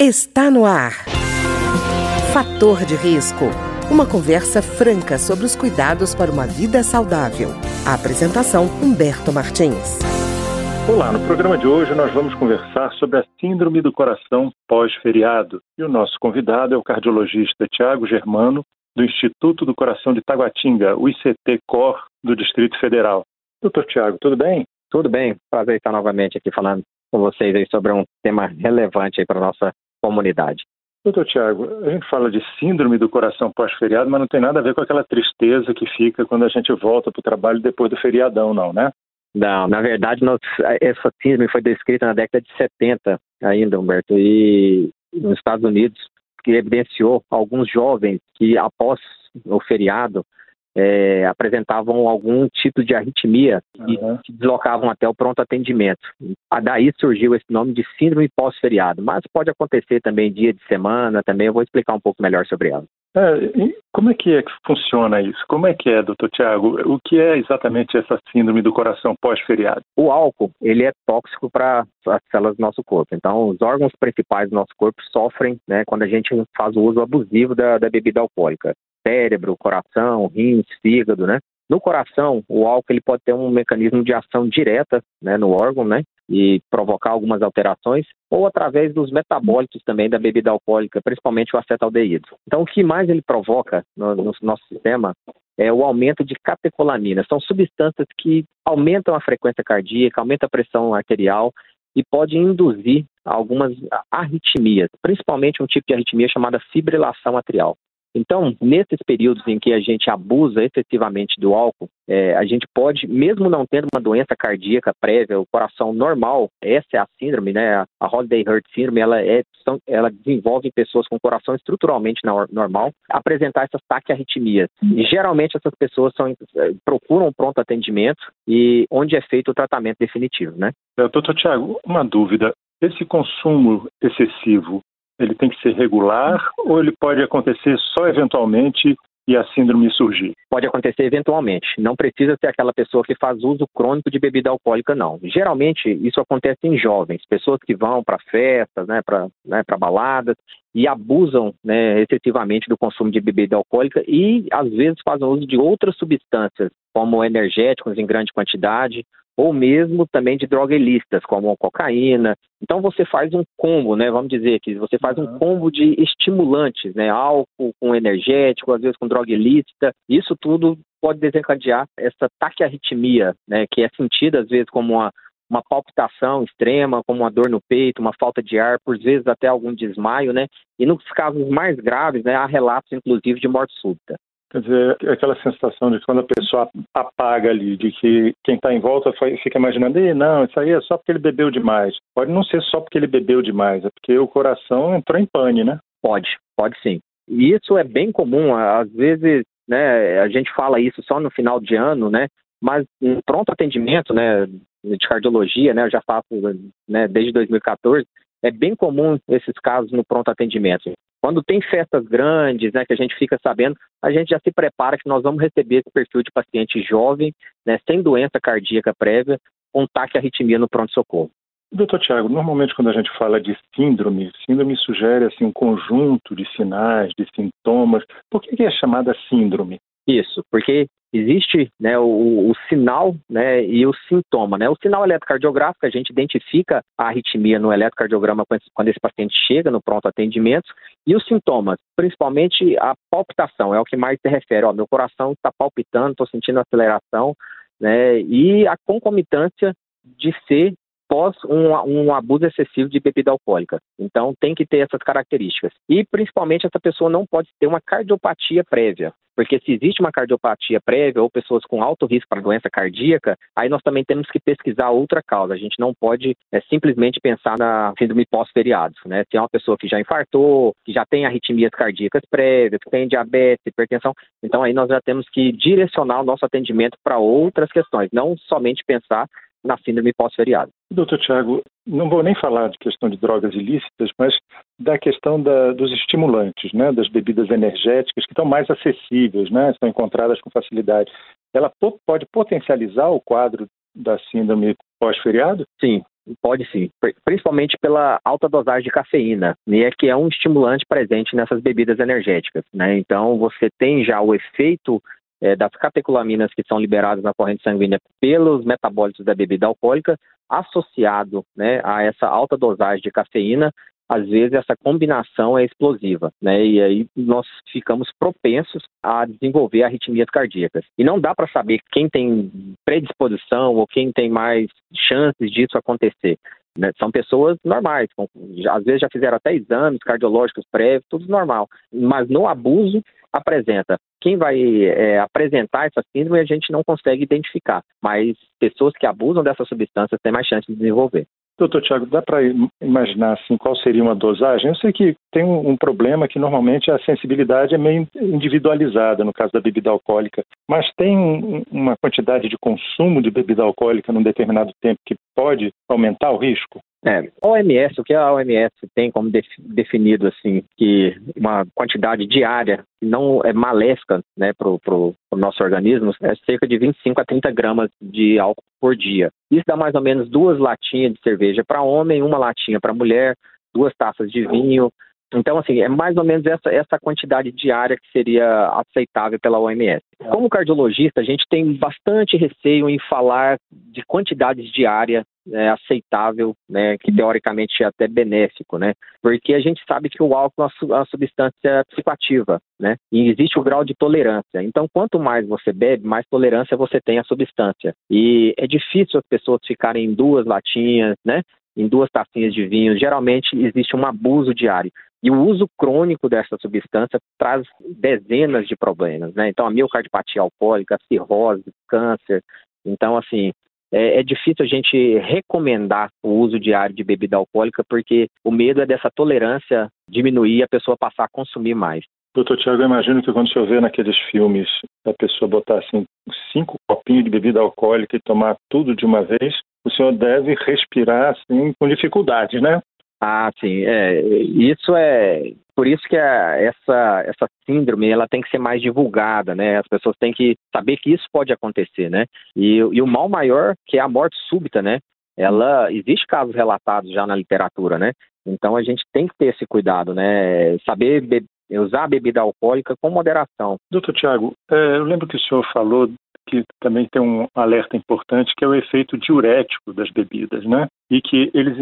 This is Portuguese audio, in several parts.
Está no ar. Fator de risco. Uma conversa franca sobre os cuidados para uma vida saudável. A apresentação Humberto Martins. Olá, no programa de hoje nós vamos conversar sobre a síndrome do coração pós-feriado. E o nosso convidado é o cardiologista Tiago Germano, do Instituto do Coração de Taguatinga, o ICT-COR do Distrito Federal. Doutor Tiago, tudo bem? Tudo bem, prazer estar novamente aqui falando com vocês aí sobre um tema relevante para a nossa comunidade. Doutor Tiago, a gente fala de síndrome do coração pós-feriado, mas não tem nada a ver com aquela tristeza que fica quando a gente volta para o trabalho depois do feriadão, não, né? Não, na verdade, nós, essa síndrome foi descrita na década de 70 ainda, Humberto, e nos Estados Unidos, que evidenciou alguns jovens que, após o feriado, é, apresentavam algum tipo de arritmia e uhum. se deslocavam até o pronto atendimento. Daí surgiu esse nome de síndrome pós-feriado, mas pode acontecer também dia de semana, também eu vou explicar um pouco melhor sobre ela. É, como é que é que funciona isso? Como é que é, doutor Tiago? O que é exatamente essa síndrome do coração pós-feriado? O álcool, ele é tóxico para as células do nosso corpo. Então, os órgãos principais do nosso corpo sofrem né, quando a gente faz o uso abusivo da, da bebida alcoólica cérebro, coração, rins, fígado, né? No coração, o álcool ele pode ter um mecanismo de ação direta né, no órgão, né? E provocar algumas alterações, ou através dos metabólitos também da bebida alcoólica, principalmente o acetaldeído. Então, o que mais ele provoca no, no nosso sistema é o aumento de catecolamina. São substâncias que aumentam a frequência cardíaca, aumentam a pressão arterial e pode induzir algumas arritmias, principalmente um tipo de arritmia chamada fibrilação atrial. Então, nesses períodos em que a gente abusa excessivamente do álcool, é, a gente pode, mesmo não tendo uma doença cardíaca prévia, o coração normal, essa é a síndrome, né? A Holiday Heart Syndrome, ela, é, ela desenvolve em pessoas com coração estruturalmente normal apresentar essas taquiarritmias. E geralmente essas pessoas são, é, procuram pronto atendimento e onde é feito o tratamento definitivo, né? Doutor Tiago, uma dúvida. Esse consumo excessivo ele tem que ser regular ou ele pode acontecer só eventualmente e a síndrome surgir? Pode acontecer eventualmente. Não precisa ser aquela pessoa que faz uso crônico de bebida alcoólica, não. Geralmente, isso acontece em jovens, pessoas que vão para festas, né, para né, baladas, e abusam né, excessivamente do consumo de bebida alcoólica e, às vezes, fazem uso de outras substâncias, como energéticos em grande quantidade, ou mesmo também de drogas ilícitas, como cocaína. Então você faz um combo, né? Vamos dizer que você faz um combo de estimulantes, né? Álcool com energético, às vezes com droga ilícita. Isso tudo pode desencadear essa taquiarritmia, né? Que é sentida às vezes como uma uma palpitação extrema, como uma dor no peito, uma falta de ar, por vezes até algum desmaio, né? E nos casos mais graves, né, há relatos, inclusive, de morte súbita. Quer dizer, aquela sensação de quando a pessoa apaga ali, de que quem está em volta fica imaginando, não, isso aí é só porque ele bebeu demais. Pode não ser só porque ele bebeu demais, é porque o coração entrou em pane, né? Pode, pode sim. E isso é bem comum, às vezes, né, a gente fala isso só no final de ano, né, mas em pronto atendimento, né, de cardiologia, né, eu já faço, né, desde 2014, é bem comum esses casos no pronto atendimento. Quando tem festas grandes, né, que a gente fica sabendo, a gente já se prepara que nós vamos receber esse perfil de paciente jovem, né, sem doença cardíaca prévia, com taquiarritmia no pronto-socorro. Doutor Tiago, normalmente quando a gente fala de síndrome, síndrome sugere assim, um conjunto de sinais, de sintomas. Por que é chamada síndrome? Isso, porque existe né, o, o, sinal né, e o sintoma. Né? O sinal eletrocardiográfico, a gente identifica a arritmia no eletrocardiograma quando esse paciente chega no pronto atendimento, e os sintomas, principalmente a palpitação, é o que mais se refere. Ó, meu coração está palpitando, estou sentindo aceleração, né, e a concomitância de ser pós um, um, abuso excessivo de bebida alcoólica. Então tem que ter essas características. E principalmente essa pessoa não pode ter uma cardiopatia prévia. Porque se existe uma cardiopatia prévia ou pessoas com alto risco para doença cardíaca, aí nós também temos que pesquisar outra causa. A gente não pode é, simplesmente pensar na síndrome pós-feriados. Né? Se é uma pessoa que já infartou, que já tem arritmias cardíacas prévias, que tem diabetes, hipertensão, então aí nós já temos que direcionar o nosso atendimento para outras questões, não somente pensar na síndrome pós-feriado. Doutor Tiago, não vou nem falar de questão de drogas ilícitas, mas da questão da, dos estimulantes, né, das bebidas energéticas que estão mais acessíveis, né, são encontradas com facilidade. Ela pode potencializar o quadro da síndrome pós-feriado? Sim, Pode sim, principalmente pela alta dosagem de cafeína, né, que é um estimulante presente nessas bebidas energéticas. Né? Então, você tem já o efeito é, das catecolaminas que são liberadas na corrente sanguínea pelos metabólitos da bebida alcoólica, associado né, a essa alta dosagem de cafeína, às vezes essa combinação é explosiva, né? E aí nós ficamos propensos a desenvolver arritmias cardíacas. E não dá para saber quem tem predisposição ou quem tem mais chances disso acontecer. Né? São pessoas normais, com, às vezes já fizeram até exames cardiológicos prévios, tudo normal. Mas no abuso apresenta. Quem vai é, apresentar essa síndrome a gente não consegue identificar, mas pessoas que abusam dessas substâncias têm mais chance de desenvolver. Doutor Tiago, dá para imaginar assim, qual seria uma dosagem? Eu sei que tem um, um, problema que normalmente a sensibilidade é meio individualizada no caso da bebida alcoólica, mas tem um, uma quantidade de consumo de bebida alcoólica num determinado tempo que pode aumentar o risco? É, OMS, o que a OMS tem como definido assim, que uma quantidade diária não é maléfica né, o nosso organismo, é cerca de 25 a 30 gramas de álcool por dia. Isso dá mais ou menos duas latinhas de cerveja para homem, uma latinha para mulher, duas taças de vinho, então, assim, é mais ou menos essa, essa quantidade diária que seria aceitável pela OMS. Como cardiologista, a gente tem bastante receio em falar de quantidades diárias né, aceitável, né, que teoricamente é até benéfico, né, porque a gente sabe que o álcool é uma substância psicoativa, né, e existe o grau de tolerância. Então, quanto mais você bebe, mais tolerância você tem à substância. E é difícil as pessoas ficarem em duas latinhas, né, em duas tacinhas de vinho. Geralmente existe um abuso diário. E o uso crônico dessa substância traz dezenas de problemas, né? Então, a miocardiopatia alcoólica, a cirrose, câncer. Então, assim, é, é, difícil a gente recomendar o uso diário de bebida alcoólica porque o medo é dessa tolerância diminuir e a pessoa passar a consumir mais. Doutor Tiago, eu imagino que quando senhor vê naqueles filmes a pessoa botar assim cinco copinhos de bebida alcoólica e tomar tudo de uma vez, o senhor deve respirar assim com dificuldade, né? Ah, sim. É, isso é por isso que a, essa essa síndrome ela tem que ser mais divulgada, né? As pessoas têm que saber que isso pode acontecer, né? E, e o mal maior que é a morte súbita, né? Ela existe casos relatados já na literatura, né? Então a gente tem que ter esse cuidado, né? Saber be usar a bebida alcoólica com moderação. Doutor Tiago, é, eu lembro que o senhor falou que também tem um alerta importante, que é o efeito diurético das bebidas, né? E que eles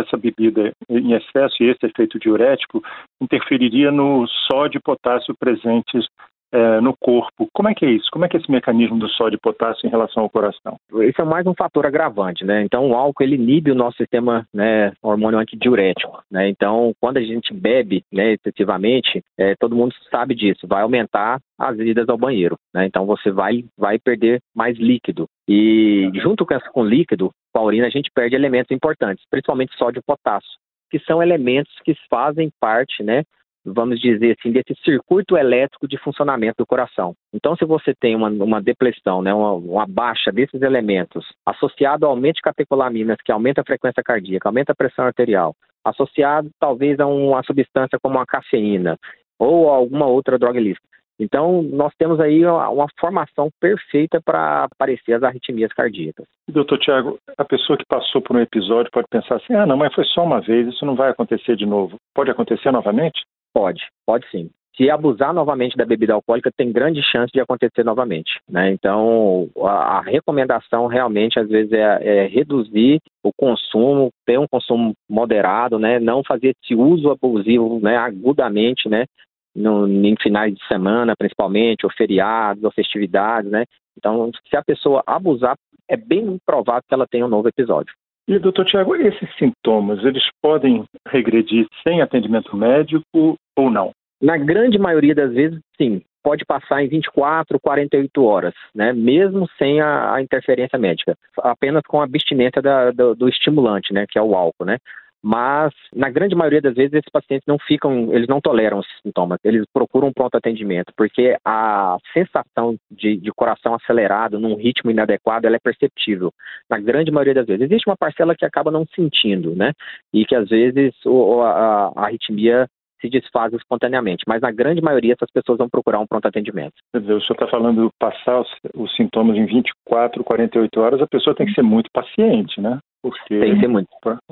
essa bebida em excesso e esse efeito diurético interferiria no sódio e potássio presentes é, no corpo. Como é que é isso? Como é que é esse mecanismo do sódio e potássio em relação ao coração? Isso é mais um fator agravante, né? Então, o álcool ele inibe o nosso sistema né, hormônio antidiurético, né? Então, quando a gente bebe, né, excessivamente, é, todo mundo sabe disso, vai aumentar as idas ao banheiro, né? Então, você vai, vai perder mais líquido. E junto com, com líquido, com a urina, a gente perde elementos importantes, principalmente sódio e potássio, que são elementos que fazem parte, né, vamos dizer assim, desse circuito elétrico de funcionamento do coração. Então, se você tem uma, uma depressão, né, uma, uma, baixa desses elementos, associado ao aumento de catecolaminas, que aumenta a frequência cardíaca, aumenta a pressão arterial, associado talvez a uma substância como a cafeína ou alguma outra droga ilícita. Então, nós temos aí uma, uma formação perfeita para aparecer as arritmias cardíacas. Doutor Tiago, a pessoa que passou por um episódio pode pensar assim: ah, não, mas foi só uma vez, isso não vai acontecer de novo. Pode acontecer novamente? Pode, pode sim. Se abusar novamente da bebida alcoólica, tem grande chance de acontecer novamente. Né? Então, a, a, recomendação realmente, às vezes, é, é, reduzir o consumo, ter um consumo moderado, né? não fazer esse uso abusivo né? agudamente, né? No, em finais de semana, principalmente, ou feriados, ou festividades. Né? Então, se a pessoa abusar, é bem provável que ela tenha um novo episódio. E, doutor Tiago, esses sintomas, eles podem regredir sem atendimento médico ou não? Na grande maioria das vezes, sim. Pode passar em 24, 48 horas, né? mesmo sem a, a interferência médica, apenas com a abstinência da, do, do, estimulante, né? que é o álcool. Né? Mas na grande maioria das vezes esses pacientes não ficam, eles não toleram os sintomas, eles procuram um pronto atendimento, porque a sensação de, de, coração acelerado num ritmo inadequado, ela é perceptível, na grande maioria das vezes. Existe uma parcela que acaba não sentindo, né, e que às vezes o, a, a arritmia se desfazem espontaneamente, mas na grande maioria essas pessoas vão procurar um pronto atendimento. Quer dizer, o senhor está falando passar os, os, sintomas em 24, 48 horas, a pessoa tem que ser muito paciente, né? Porque, tem que ser muito.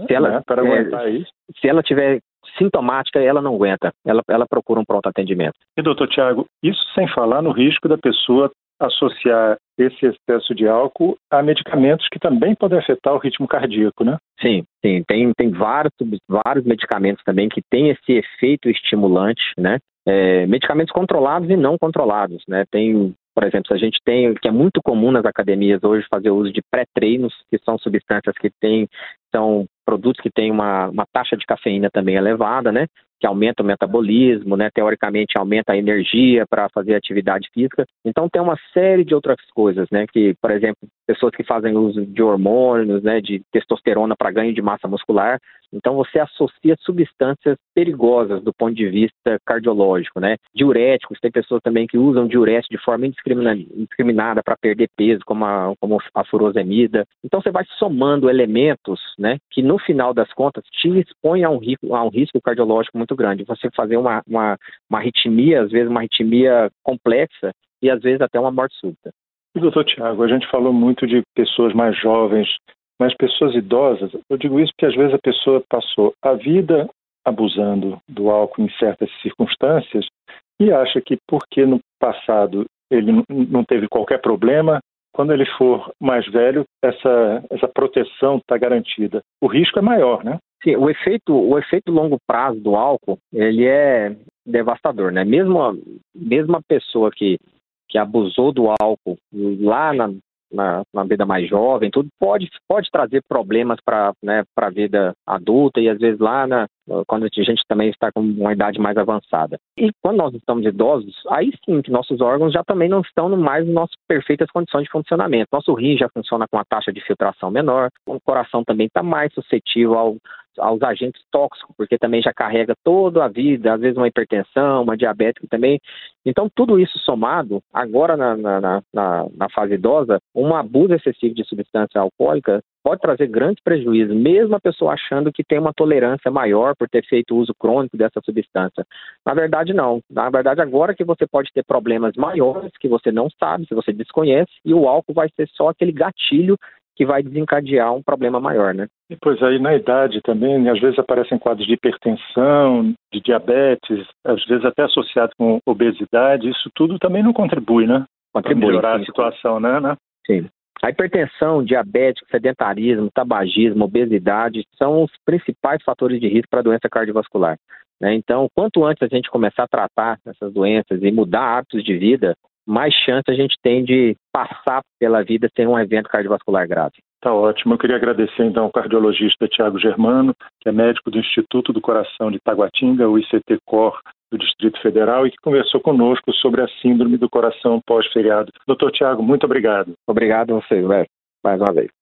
se ela, né, para aguentar é, isso. Se ela tiver sintomática, ela não aguenta, ela, ela procura um pronto atendimento. E doutor Tiago, isso sem falar no risco da pessoa associar esse excesso de álcool a medicamentos que também podem afetar o ritmo cardíaco, né? Sim, sim. Tem, tem vários, vários medicamentos também que têm esse efeito estimulante, né? É, medicamentos controlados e não controlados, né? Tem, por exemplo, a gente tem, que é muito comum nas academias hoje, fazer uso de pré-treinos, que são substâncias que têm, são produtos que têm uma, uma taxa de cafeína também elevada, né? que aumenta o metabolismo, né? Teoricamente aumenta a energia para fazer atividade física. Então tem uma série de outras coisas, né? Que, por exemplo, pessoas que fazem uso de hormônios, né? De testosterona para ganho de massa muscular. Então você associa substâncias perigosas do ponto de vista cardiológico, né? Diuréticos, tem pessoas também que usam diurético de forma indiscriminada para perder peso, como a, como a furosemida. Então você vai somando elementos, né? Que no final das contas te expõe a um, risco, a um risco cardiológico muito grande. Você fazer uma, uma, uma arritmia, às vezes uma arritmia complexa e às vezes até uma morte súbita. Doutor Tiago, a gente falou muito de pessoas mais jovens, mas pessoas idosas, eu digo isso porque às vezes a pessoa passou a vida abusando do álcool em certas circunstâncias e acha que porque no passado ele não teve qualquer problema, quando ele for mais velho, essa, essa proteção está garantida. O risco é maior, né? Sim, o efeito, o efeito longo prazo do álcool, ele é devastador, né? Mesmo a, mesmo a pessoa que, que abusou do álcool lá na, na, na vida mais jovem, tudo pode, pode trazer problemas para né, a vida adulta e às vezes lá na, quando a gente também está com uma idade mais avançada. E quando nós estamos idosos, aí sim que nossos órgãos já também não estão mais em nossas perfeitas condições de funcionamento. Nosso rim já funciona com uma taxa de filtração menor, o coração também está mais suscetível ao, aos agentes tóxicos, porque também já carrega toda a vida, às vezes uma hipertensão, uma diabetes também. Então, tudo isso somado, agora na, na, na, na fase idosa, um abuso excessivo de substância alcoólica pode trazer grandes prejuízos, mesmo a pessoa achando que tem uma tolerância maior por ter feito uso crônico dessa substância. Na verdade, não. Na verdade, agora que você pode ter problemas maiores que você não sabe, se você desconhece, e o álcool vai ser só aquele gatilho que vai desencadear um problema maior, né? E pois aí na idade também, às vezes aparecem quadros de hipertensão, de diabetes, às vezes até associado com obesidade, isso tudo também não contribui, né? Contribui. Para melhorar sim. a situação, né, né? Sim. A hipertensão, diabetes, sedentarismo, tabagismo, obesidade são os principais fatores de risco para a doença cardiovascular. Né? Então, quanto antes a gente começar a tratar essas doenças e mudar hábitos de vida, mais chance a gente tem de passar pela vida sem um evento cardiovascular grave. Tá ótimo. Eu queria agradecer então ao cardiologista Tiago Germano, que é médico do Instituto do Coração de Taguatinga, o ICT-COR do Distrito Federal, e que conversou conosco sobre a síndrome do coração pós-feriado. Doutor Tiago, muito obrigado. Obrigado a você, Léo, mais uma vez.